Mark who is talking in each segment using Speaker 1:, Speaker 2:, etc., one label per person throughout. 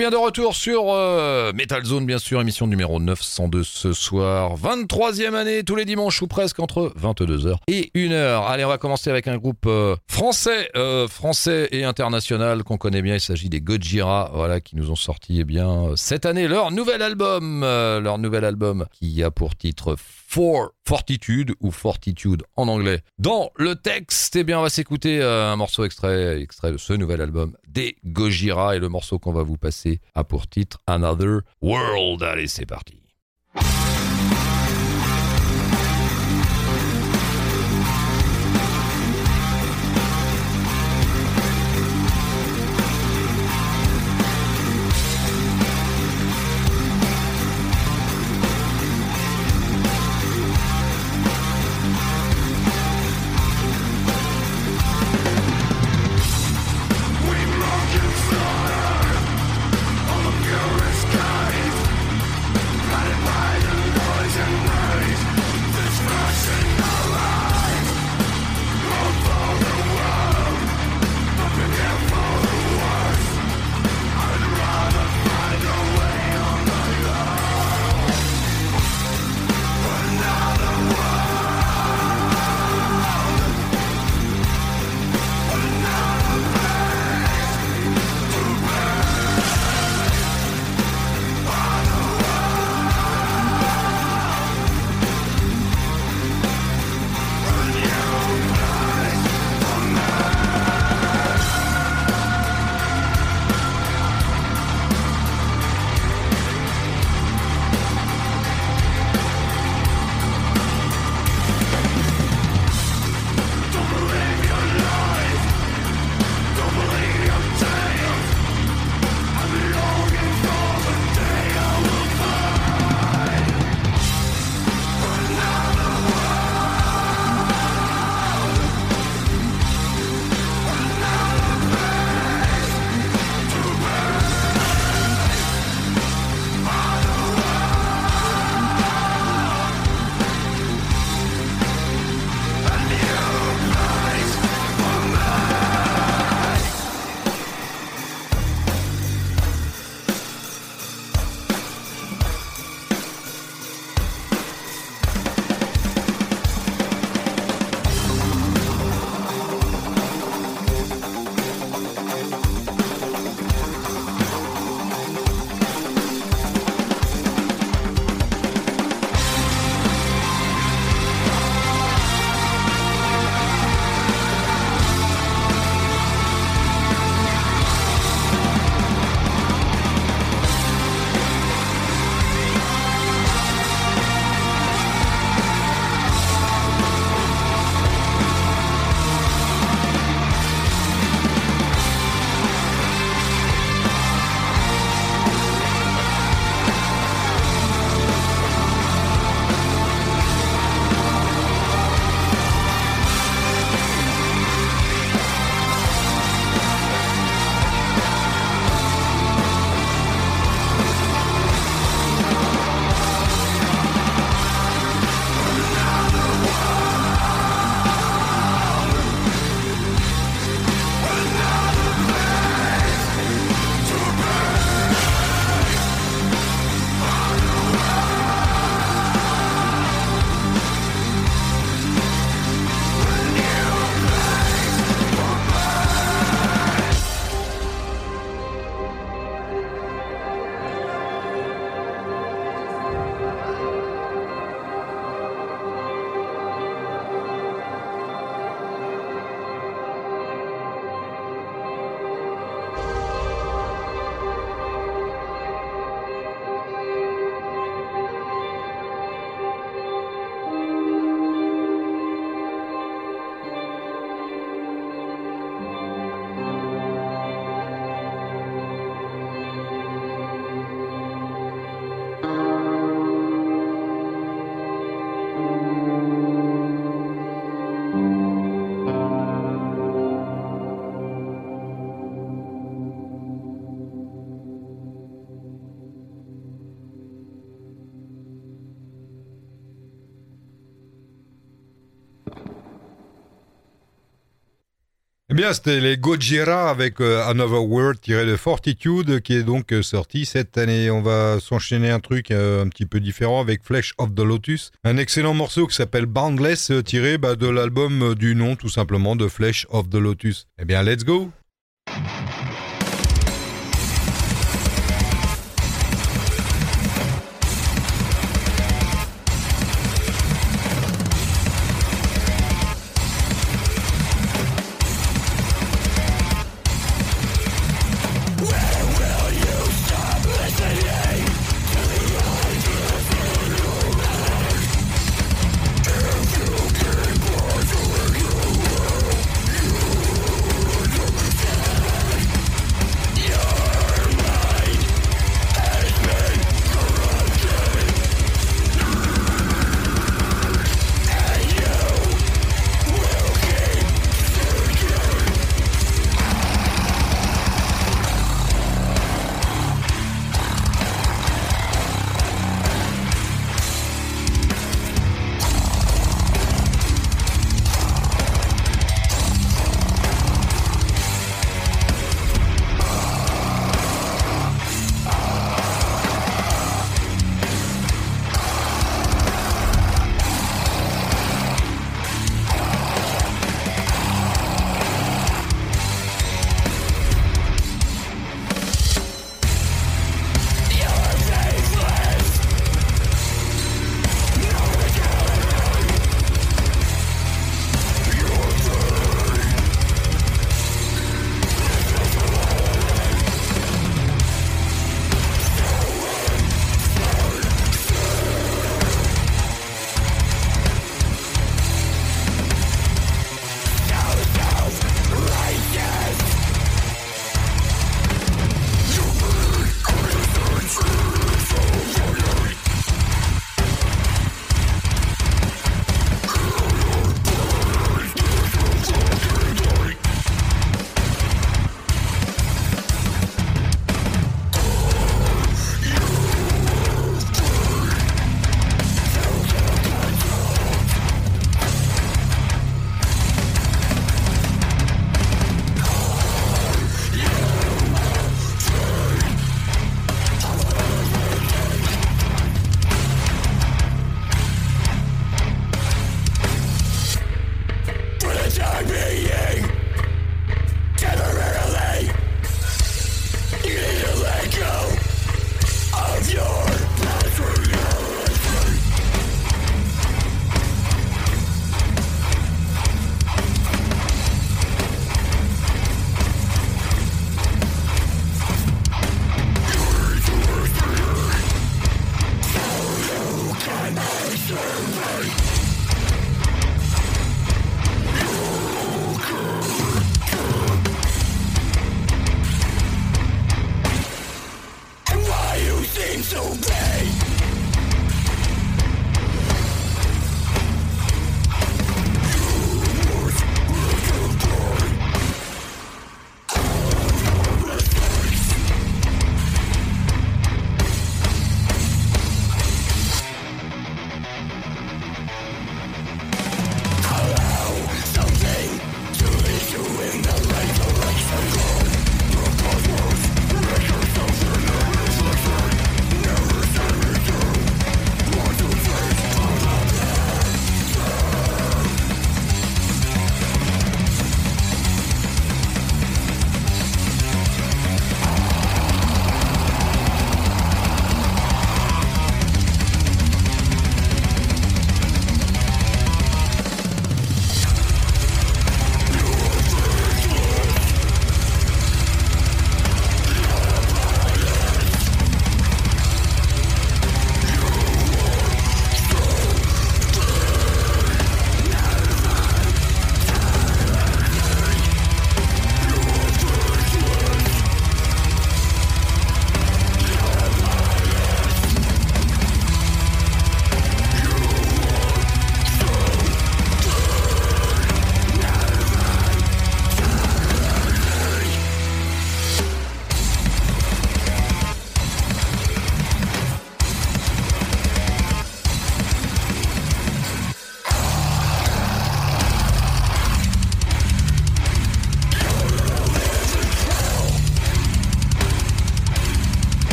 Speaker 1: Bien, de retour sur euh, Metal Zone, bien sûr, émission numéro 902 ce soir. 23e année, tous les dimanches ou presque entre 22h et 1h. Allez, on va commencer avec un groupe euh, français, euh, français et international qu'on connaît bien. Il s'agit des Gojira, voilà, qui nous ont sorti, eh bien, cette année leur nouvel album, leur nouvel album qui a pour titre For Fortitude ou Fortitude en anglais. Dans le texte, eh bien, on va s'écouter un morceau extrait, extrait de ce nouvel album des Gojira et le morceau qu'on va vous passer a pour titre Another World. Allez, c'est parti.
Speaker 2: Bien, c'était les Gojira avec euh, Another World tiré de Fortitude qui est donc euh, sorti cette année. On va s'enchaîner un truc euh, un petit peu différent avec Flesh of the Lotus, un excellent morceau qui s'appelle Boundless tiré bah, de l'album du nom tout simplement de Flesh of the Lotus. Eh bien, let's go!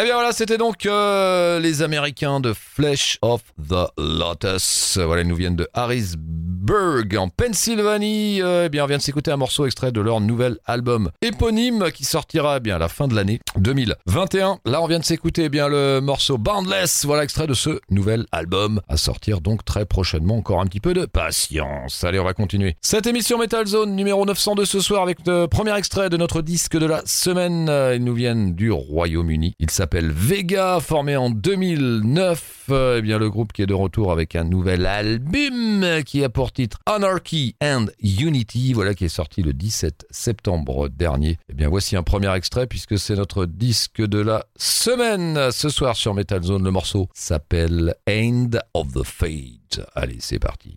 Speaker 3: Eh bien voilà, c'était donc euh, les Américains de Flesh of the Lotus. Voilà, ils nous viennent de Harrisburg, en Pennsylvanie. Euh, eh bien, on vient de s'écouter un morceau extrait de leur nouvel album éponyme qui sortira eh bien à la fin de l'année 2021. Là, on vient de s'écouter eh bien le morceau Boundless. Voilà, extrait de ce nouvel album à sortir donc très prochainement. Encore un petit peu de patience. Allez, on va continuer. Cette émission Metal Zone numéro 902 ce soir avec le premier extrait de notre disque de la semaine. Euh, Ils nous viennent du Royaume-Uni. Il s'appelle Vega, formé en 2009. Euh, eh bien, le groupe qui est de retour avec un nouvel album qui a pour Anarchy and Unity. Voilà qui est sorti le 17 septembre dernier. Eh bien, voici un premier extrait puisque c'est notre disque de la semaine. Ce soir sur Metal Zone, le morceau s'appelle End of the Fate. Allez, c'est parti.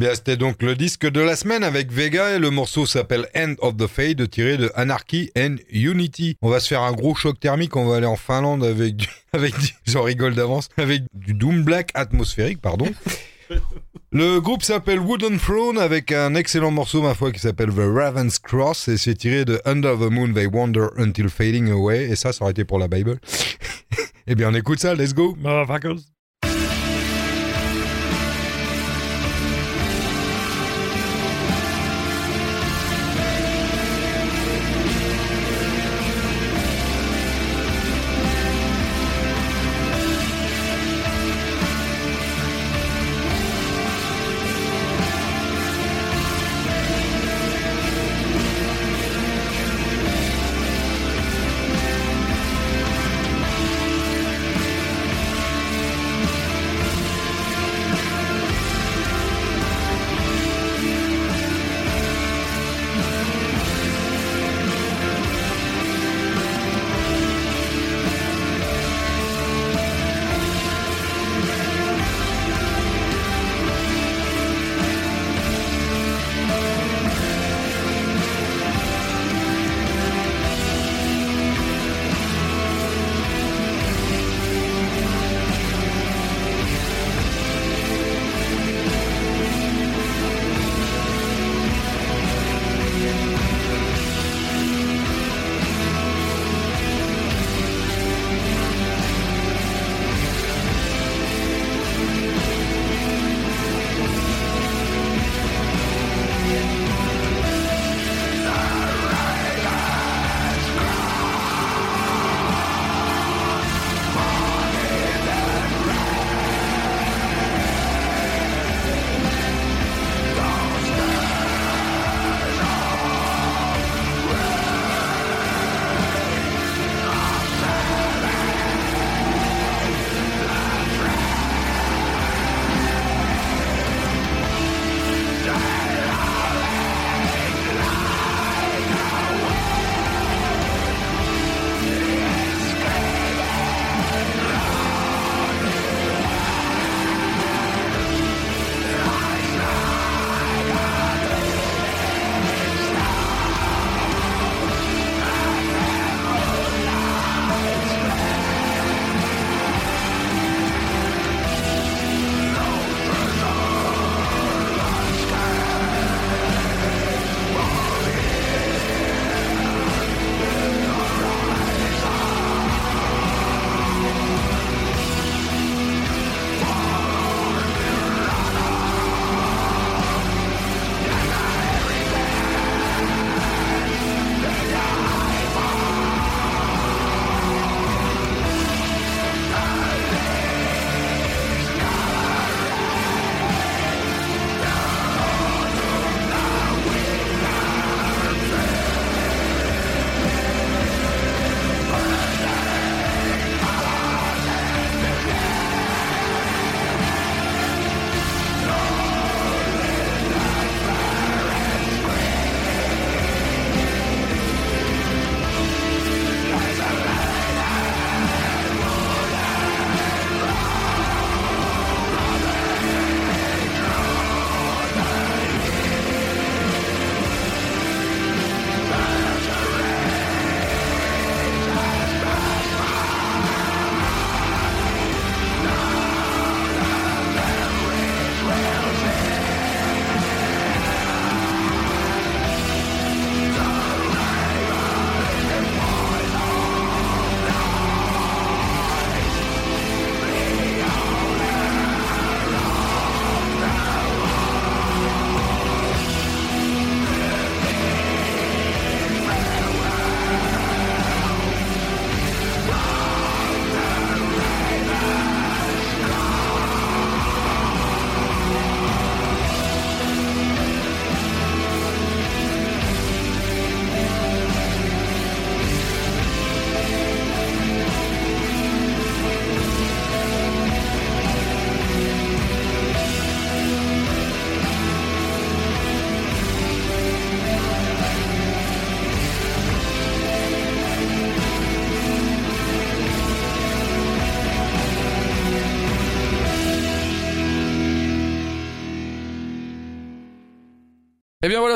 Speaker 2: Bien, c'était donc le disque de la semaine avec Vega et le morceau s'appelle End of the Fade tiré de Anarchy and Unity. On va se faire un gros choc thermique, on va aller en Finlande avec du, avec du, j'en rigole d'avance, avec du Doom Black atmosphérique, pardon. Le groupe s'appelle Wooden Throne avec un excellent morceau, ma foi, qui s'appelle The Raven's Cross et c'est tiré de Under the Moon They Wander Until Fading Away et ça, ça aurait été pour la Bible. eh bien, on écoute ça, let's go, motherfuckers.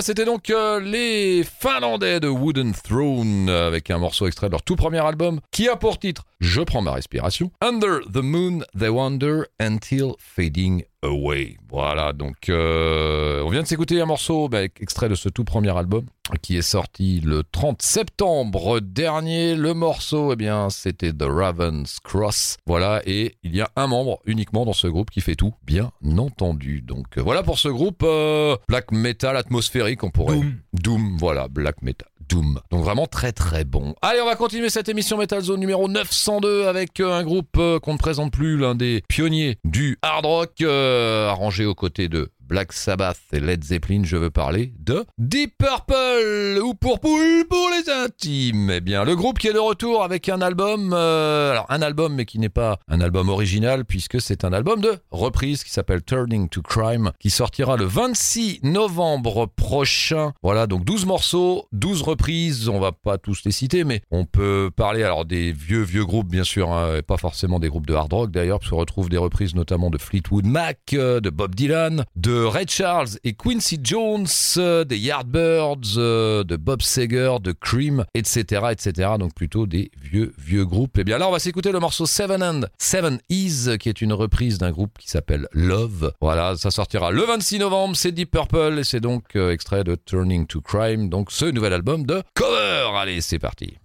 Speaker 1: C'était donc euh, les Finlandais de Wooden Throne euh, avec un morceau extrait de leur tout premier album qui a pour titre Je prends ma respiration. Under the Moon, They Wander Until Fading Away. Voilà, donc euh, on vient de s'écouter un morceau bah, extrait de ce tout premier album qui est sorti le 30 septembre dernier. Le morceau, eh bien, c'était The Raven's Cross. Voilà, et il y a un membre uniquement dans ce groupe qui fait tout, bien entendu. Donc euh, voilà pour ce groupe euh, black metal atmosphérique, on pourrait.
Speaker 2: Doom.
Speaker 1: Doom, voilà, black metal. Doom. Donc vraiment très très bon. Allez, on va continuer cette émission Metal Zone numéro 902 avec euh, un groupe euh, qu'on ne présente plus, l'un des pionniers du hard rock, euh, arrangé aux côtés de Black Sabbath et Led Zeppelin, je veux parler de Deep Purple ou Purple pour les intimes. Eh bien, le groupe qui est de retour avec un album, euh, alors un album mais qui n'est pas un album original puisque c'est un album de reprise qui s'appelle Turning to Crime qui sortira le 26 novembre prochain. Voilà, donc 12 morceaux, 12 reprises, on va pas tous les citer mais on peut parler alors des vieux vieux groupes bien sûr, hein, et pas forcément des groupes de hard rock d'ailleurs, parce qu'on retrouve des reprises notamment de Fleetwood Mac, euh, de Bob Dylan, de Ray Charles et Quincy Jones, euh, des Yardbirds, euh, de Bob Seger, de Cream, etc., etc. Donc plutôt des vieux, vieux groupes. Et bien là, on va s'écouter le morceau Seven and Seven Is, qui est une reprise d'un groupe qui s'appelle Love. Voilà, ça sortira le 26 novembre. C'est Deep Purple et c'est donc euh, extrait de Turning to Crime, donc ce nouvel album de Cover. Allez, c'est parti.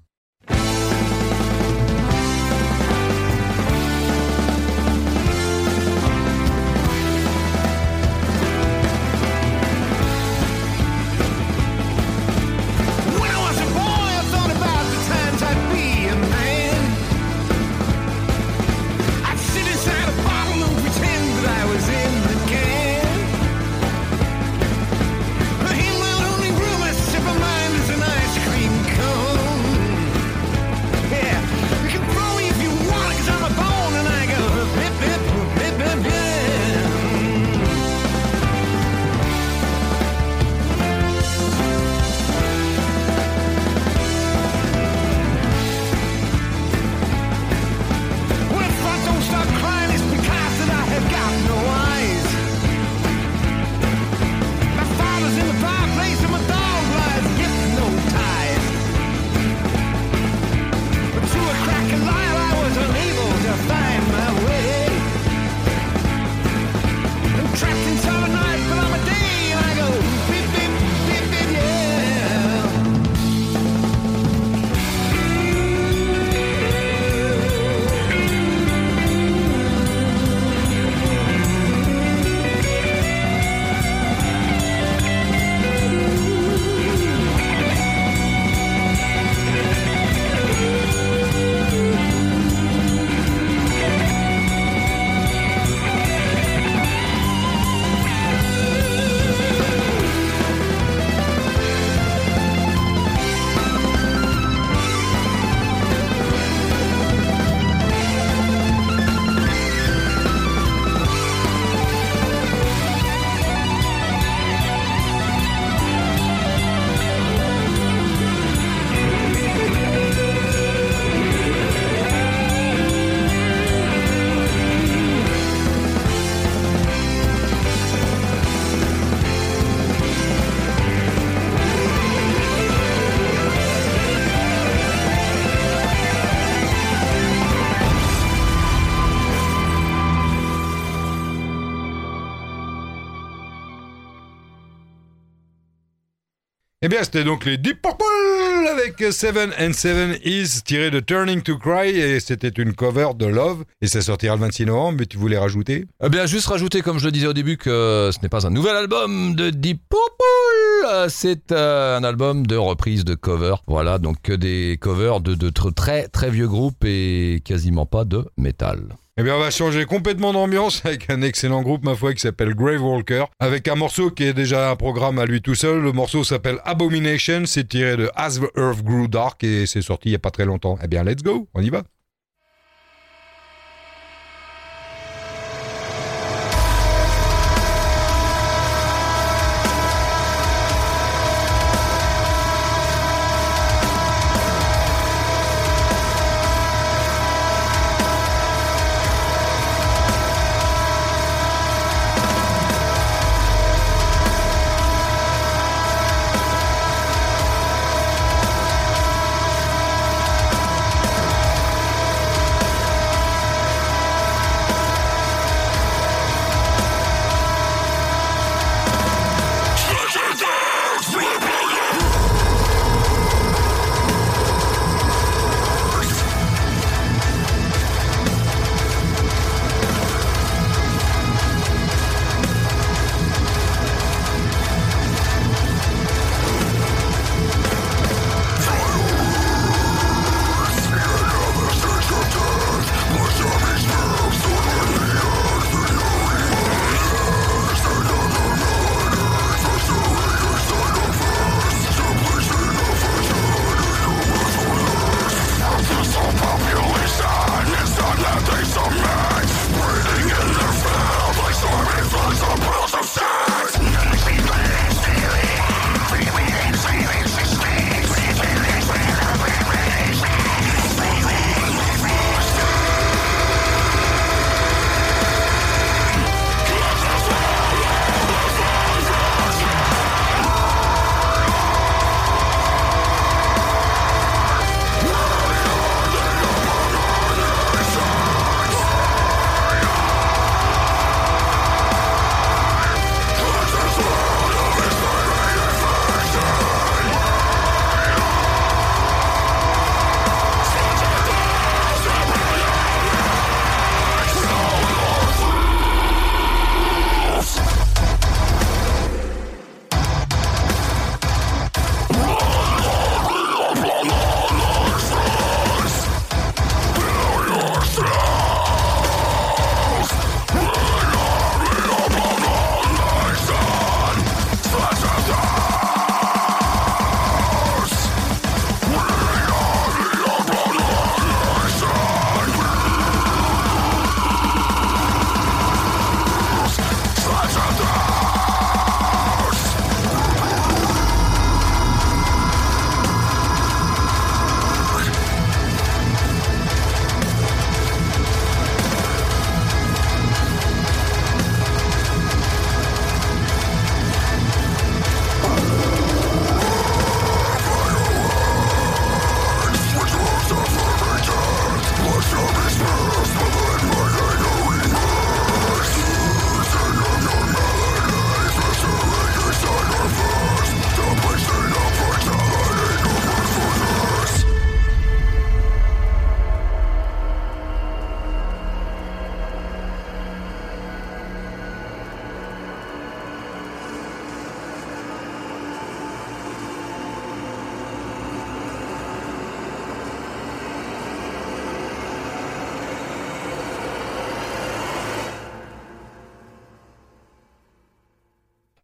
Speaker 2: Eh bien, c'était donc les Deep Purple avec Seven and Seven Is tiré de Turning to Cry et c'était une cover de Love et ça sortira le 26 novembre. Mais tu voulais rajouter?
Speaker 1: Eh bien, juste rajouter, comme je le disais au début, que ce n'est pas un nouvel album de Deep Purple, c'est euh, un album de reprise de cover. Voilà, donc que des covers de, de tr- très très vieux groupes et quasiment pas de métal.
Speaker 2: Eh bien, on va changer complètement d'ambiance avec un excellent groupe, ma foi, qui s'appelle Grave Walker, avec un morceau qui est déjà un programme à lui tout seul. Le morceau s'appelle Abomination, c'est tiré de As the Earth Grew Dark et c'est sorti il y a pas très longtemps. Eh bien, let's go, on y va.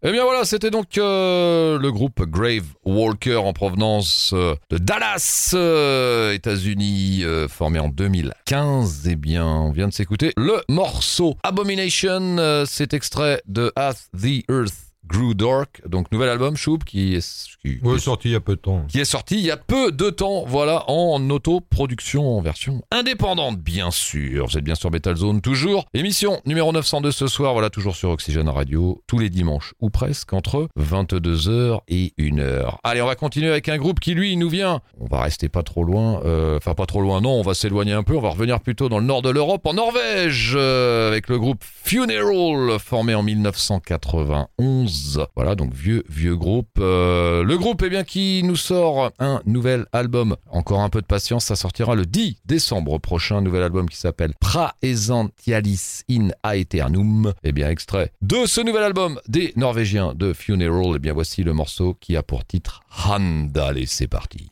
Speaker 1: Eh bien voilà, c'était donc euh, le groupe Grave Walker en provenance euh, de Dallas, euh, États-Unis, euh, formé en 2015. Eh bien, on vient de s'écouter le morceau Abomination. c'est extrait de As the Earth Grew Dark, donc nouvel album Choup qui est, qui,
Speaker 2: Ouais, sorti il y a peu de temps.
Speaker 1: qui est sorti il y a peu de temps, voilà, en autoproduction en version indépendante, bien sûr. Vous êtes bien sur Metal Zone, toujours. Émission numéro 902 ce soir, voilà, toujours sur Oxygène Radio, tous les dimanches, ou presque, entre 22h et 1h. Allez, on va continuer avec un groupe qui, lui, nous vient, on va rester pas trop loin, euh, enfin pas trop loin, non, on va s'éloigner un peu, on va revenir plutôt dans le nord de l'Europe, en Norvège, euh, avec le groupe Funeral, formé en 1991. Voilà, donc vieux, vieux groupe. Euh, le groupe, eh bien, qui nous sort un nouvel album. Encore un peu de patience, ça sortira le 10 décembre prochain. Un nouvel album qui s'appelle Praesentialis in Aeternum. Eh bien, extrait de ce nouvel album des Norvégiens de Funeral. Eh bien, voici le morceau qui a pour titre Hand. Allez, c'est parti.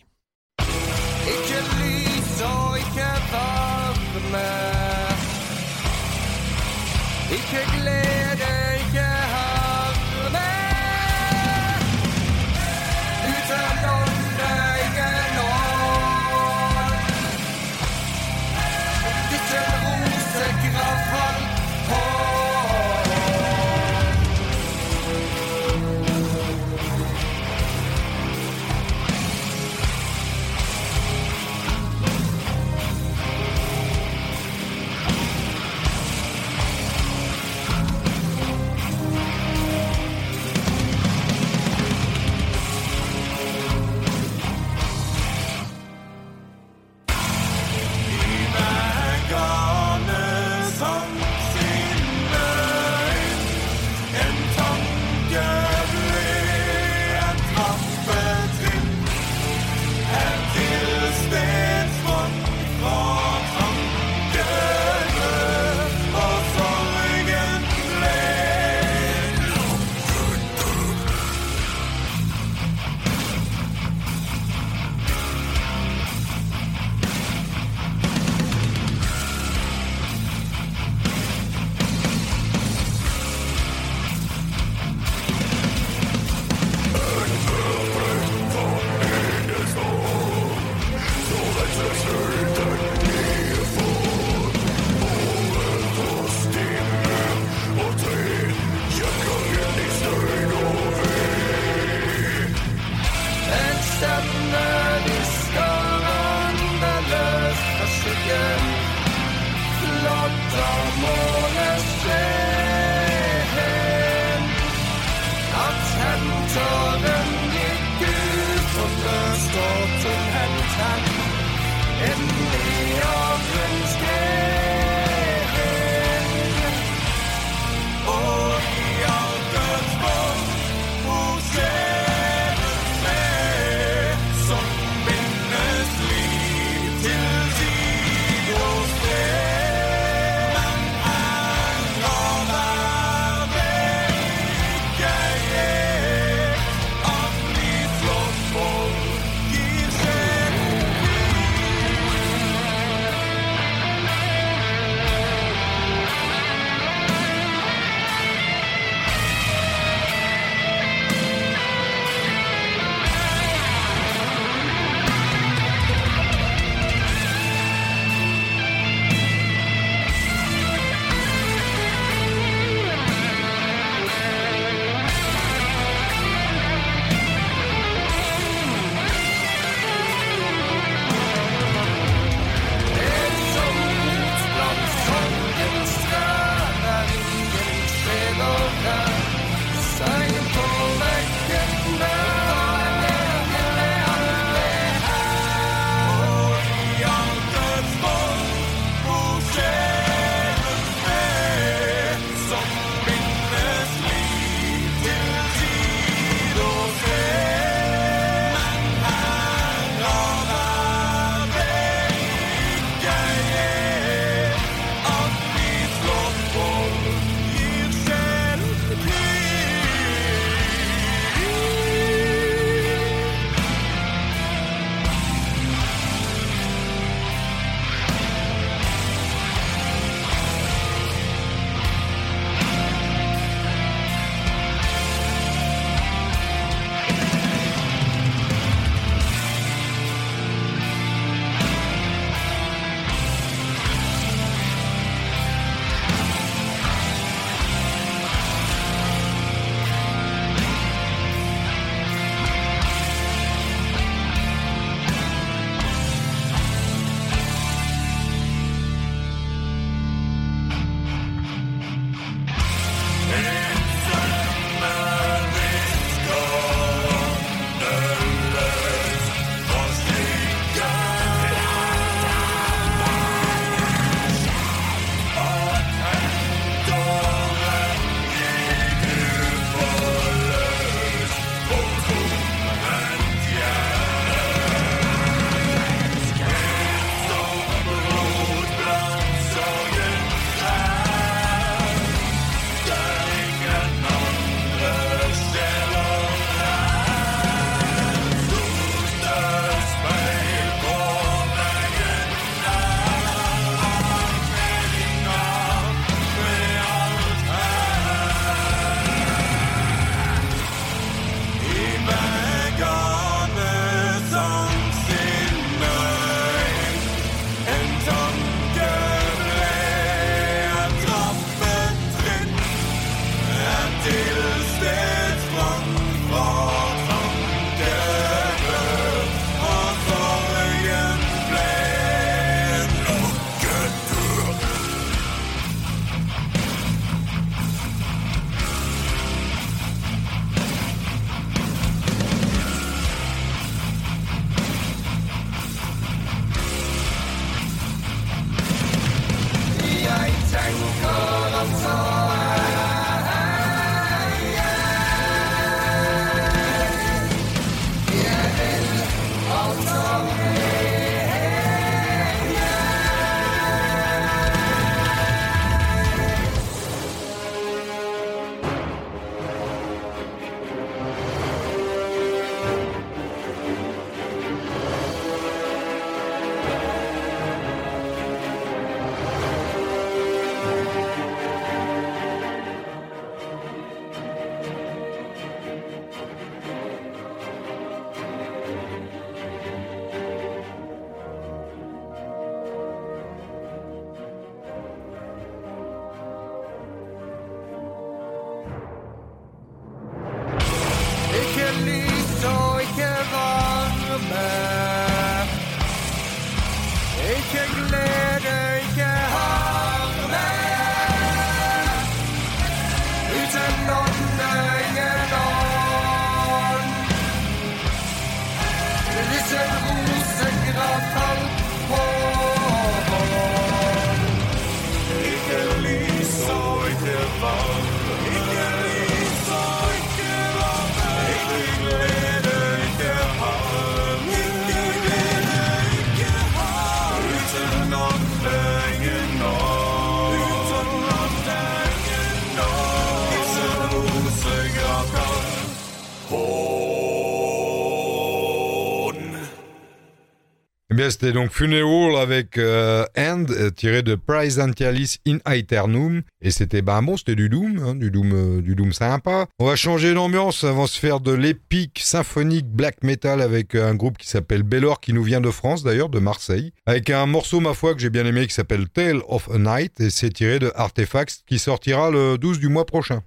Speaker 2: C'était donc Funeral avec euh, End, euh, tiré de Prize Antialis in Aeternum. Et c'était, ben bon, c'était du Doom, hein, du Doom, euh, du Doom sympa. On va changer d'ambiance, avant de se faire de l'épique symphonique black metal avec un groupe qui s'appelle Bellor, qui nous vient de France d'ailleurs, de Marseille. Avec un morceau, ma foi, que j'ai bien aimé, qui s'appelle Tale of a Night. Et c'est tiré de Artifacts, qui sortira le 12 du mois prochain.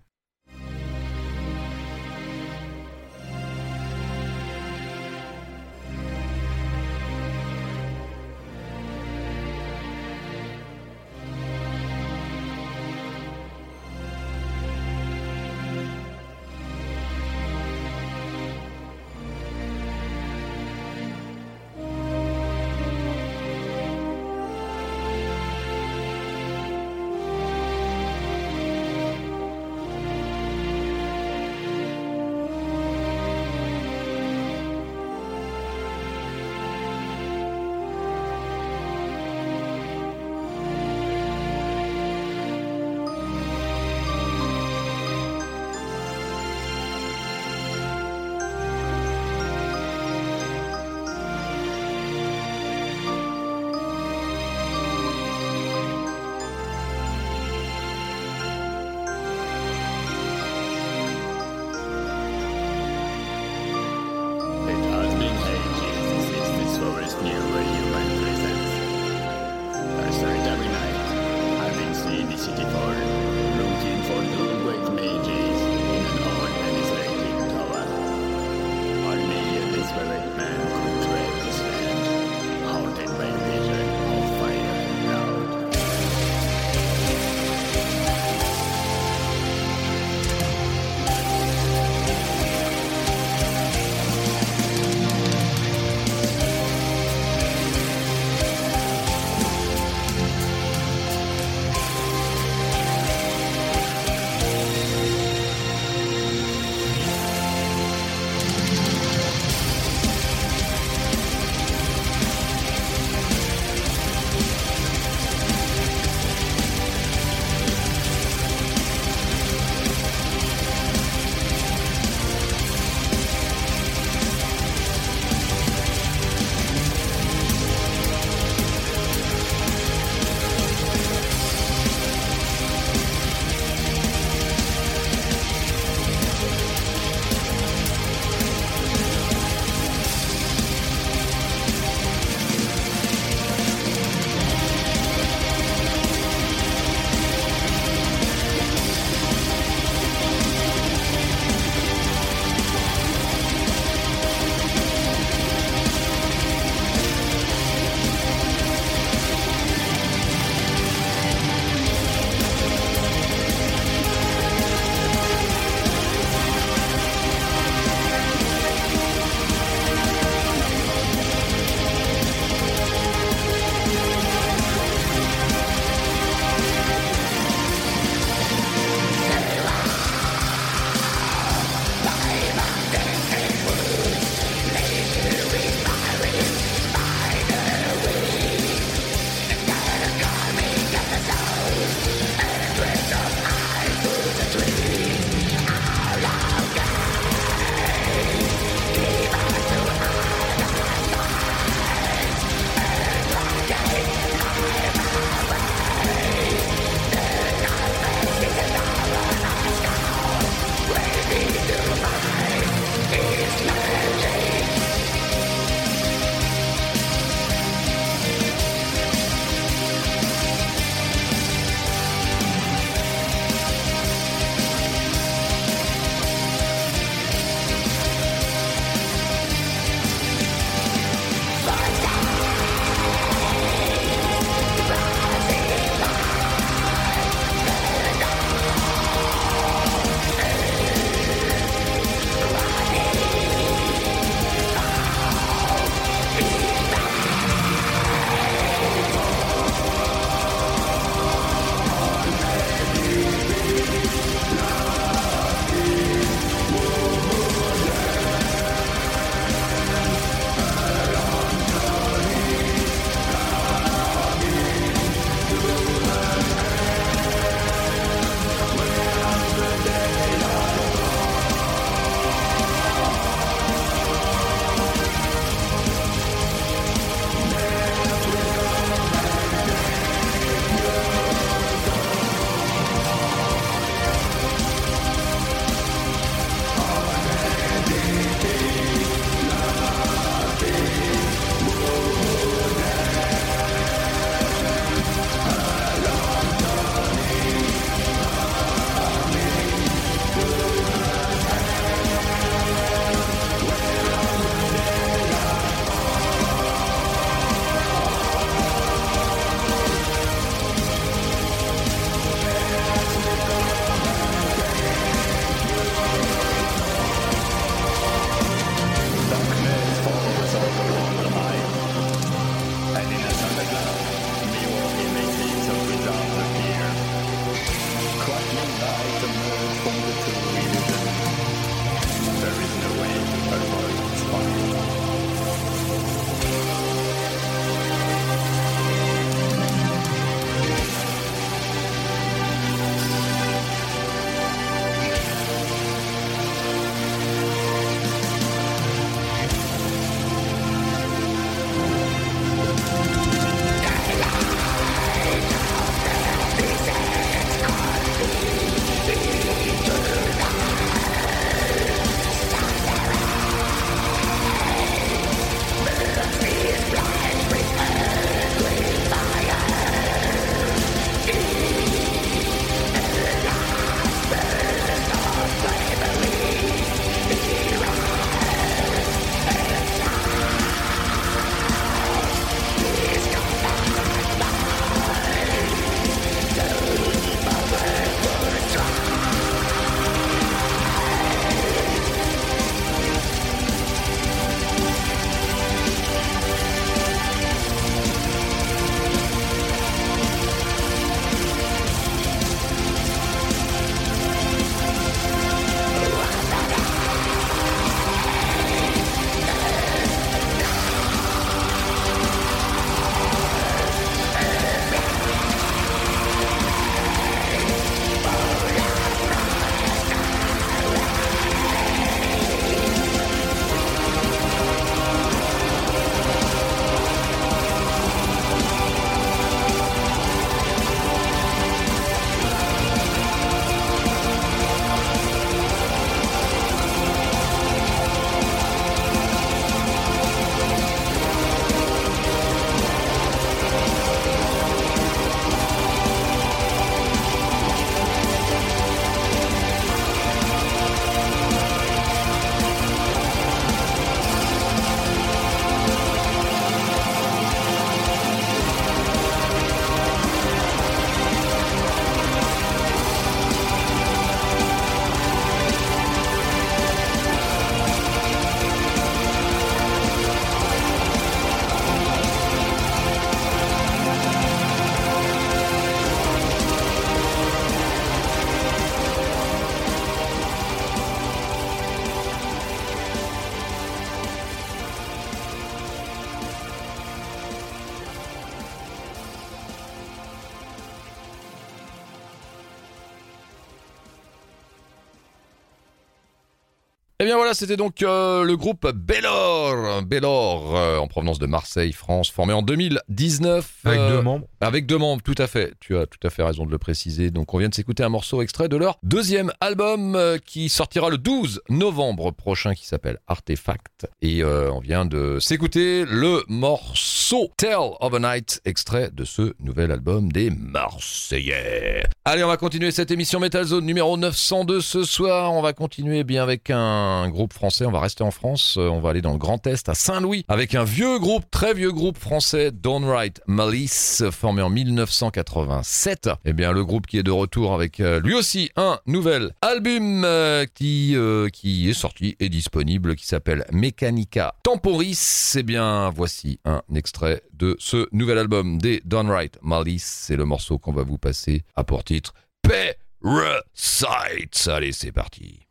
Speaker 1: Bien voilà, c'était donc euh, le groupe Bellor, Bellor euh, en provenance de Marseille, France, formé en 2019.
Speaker 2: Avec
Speaker 1: euh,
Speaker 2: deux membres.
Speaker 1: Avec deux membres, tout à fait. Tu as tout à fait raison de le préciser. Donc on vient de s'écouter un morceau extrait de leur deuxième album qui sortira le 12 novembre prochain qui s'appelle Artefact. Et on vient de s'écouter le morceau Tell of a Night, extrait de ce nouvel album des Marseillais. Allez, on va continuer cette émission Metal Zone numéro 902 ce soir. On va continuer bien avec un groupe français. On va rester en France. Euh, On va aller dans le Grand Est à Saint-Louis avec un vieux groupe, très vieux groupe français, Downright Malice, formé en 1987. Eh bien, le groupe qui est de retour avec euh, lui aussi un nouvel album euh, qui, qui est sorti et disponible, qui s'appelle Mechanica Temporis. Eh bien, voici un extrait de ce nouvel album des Downright Malice. C'est le morceau qu'on va vous passer à pour titre Parasites. Allez, c'est parti.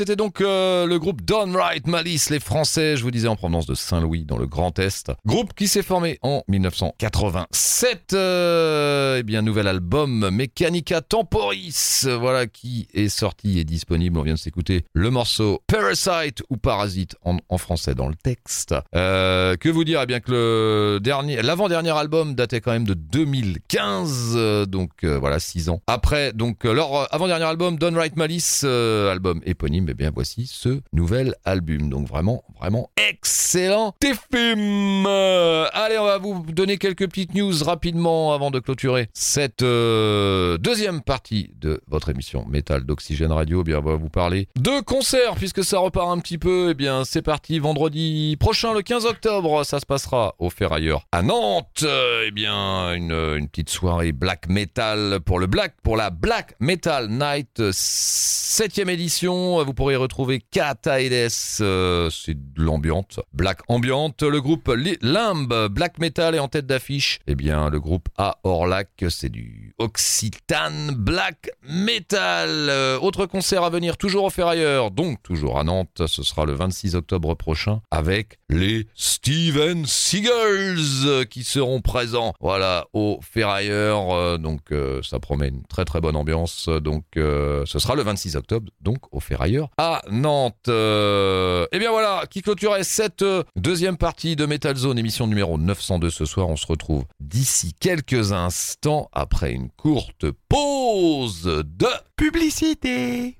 Speaker 1: C'était donc euh, le groupe Downright Malice, les Français, je vous disais en provenance de Saint-Louis dans le Grand Est. Groupe qui s'est formé en 1987. Euh, eh bien, nouvel album Mechanica Temporis, voilà qui est sorti et disponible. On vient de s'écouter le morceau Parasite ou Parasite en, français dans le texte. Euh, que vous dire? Eh bien que le dernier, l'avant-dernier album datait quand même de 2015, euh, donc voilà, 6 ans après. Donc leur avant-dernier album, Downright Malice, album éponyme, eh bien voici ce nouvel album. Donc vraiment, vraiment excellent. T-Film Euh, Allez, on va vous donner quelques petites news rapidement avant de clôturer cette euh, deuxième partie de votre émission Métal d'Oxygène Radio. Eh bien, on va vous parler de concerts puisque ça repart un petit peu. Eh bien, c'est parti vendredi prochain, le 15 octobre. Ça se passera au Ferrailleur à Nantes. Euh, eh bien, une, une petite soirée black metal pour le black, pour la Black Metal Night, euh, septième édition. Pourrez retrouver Kataedes, euh, c'est de l'ambiante, black ambiante. Le groupe Li- Limbe, black metal est en tête d'affiche. Eh bien, le groupe A Orlac, c'est du Occitane black metal. Euh, autre concert à venir, toujours au Ferrailleur, donc toujours à Nantes. Ce sera le 26 octobre prochain avec les Steven Seagulls euh, qui seront présents. Voilà, au Ferrailleur. Donc, ça promet une très très bonne ambiance. Donc, ce sera le 26 octobre, donc au Ferrailleur à Nantes. Euh, et bien voilà, qui clôturait cette euh, deuxième partie de Metal Zone, émission numéro 902 ce soir. On se retrouve d'ici quelques instants après une courte pause de publicité.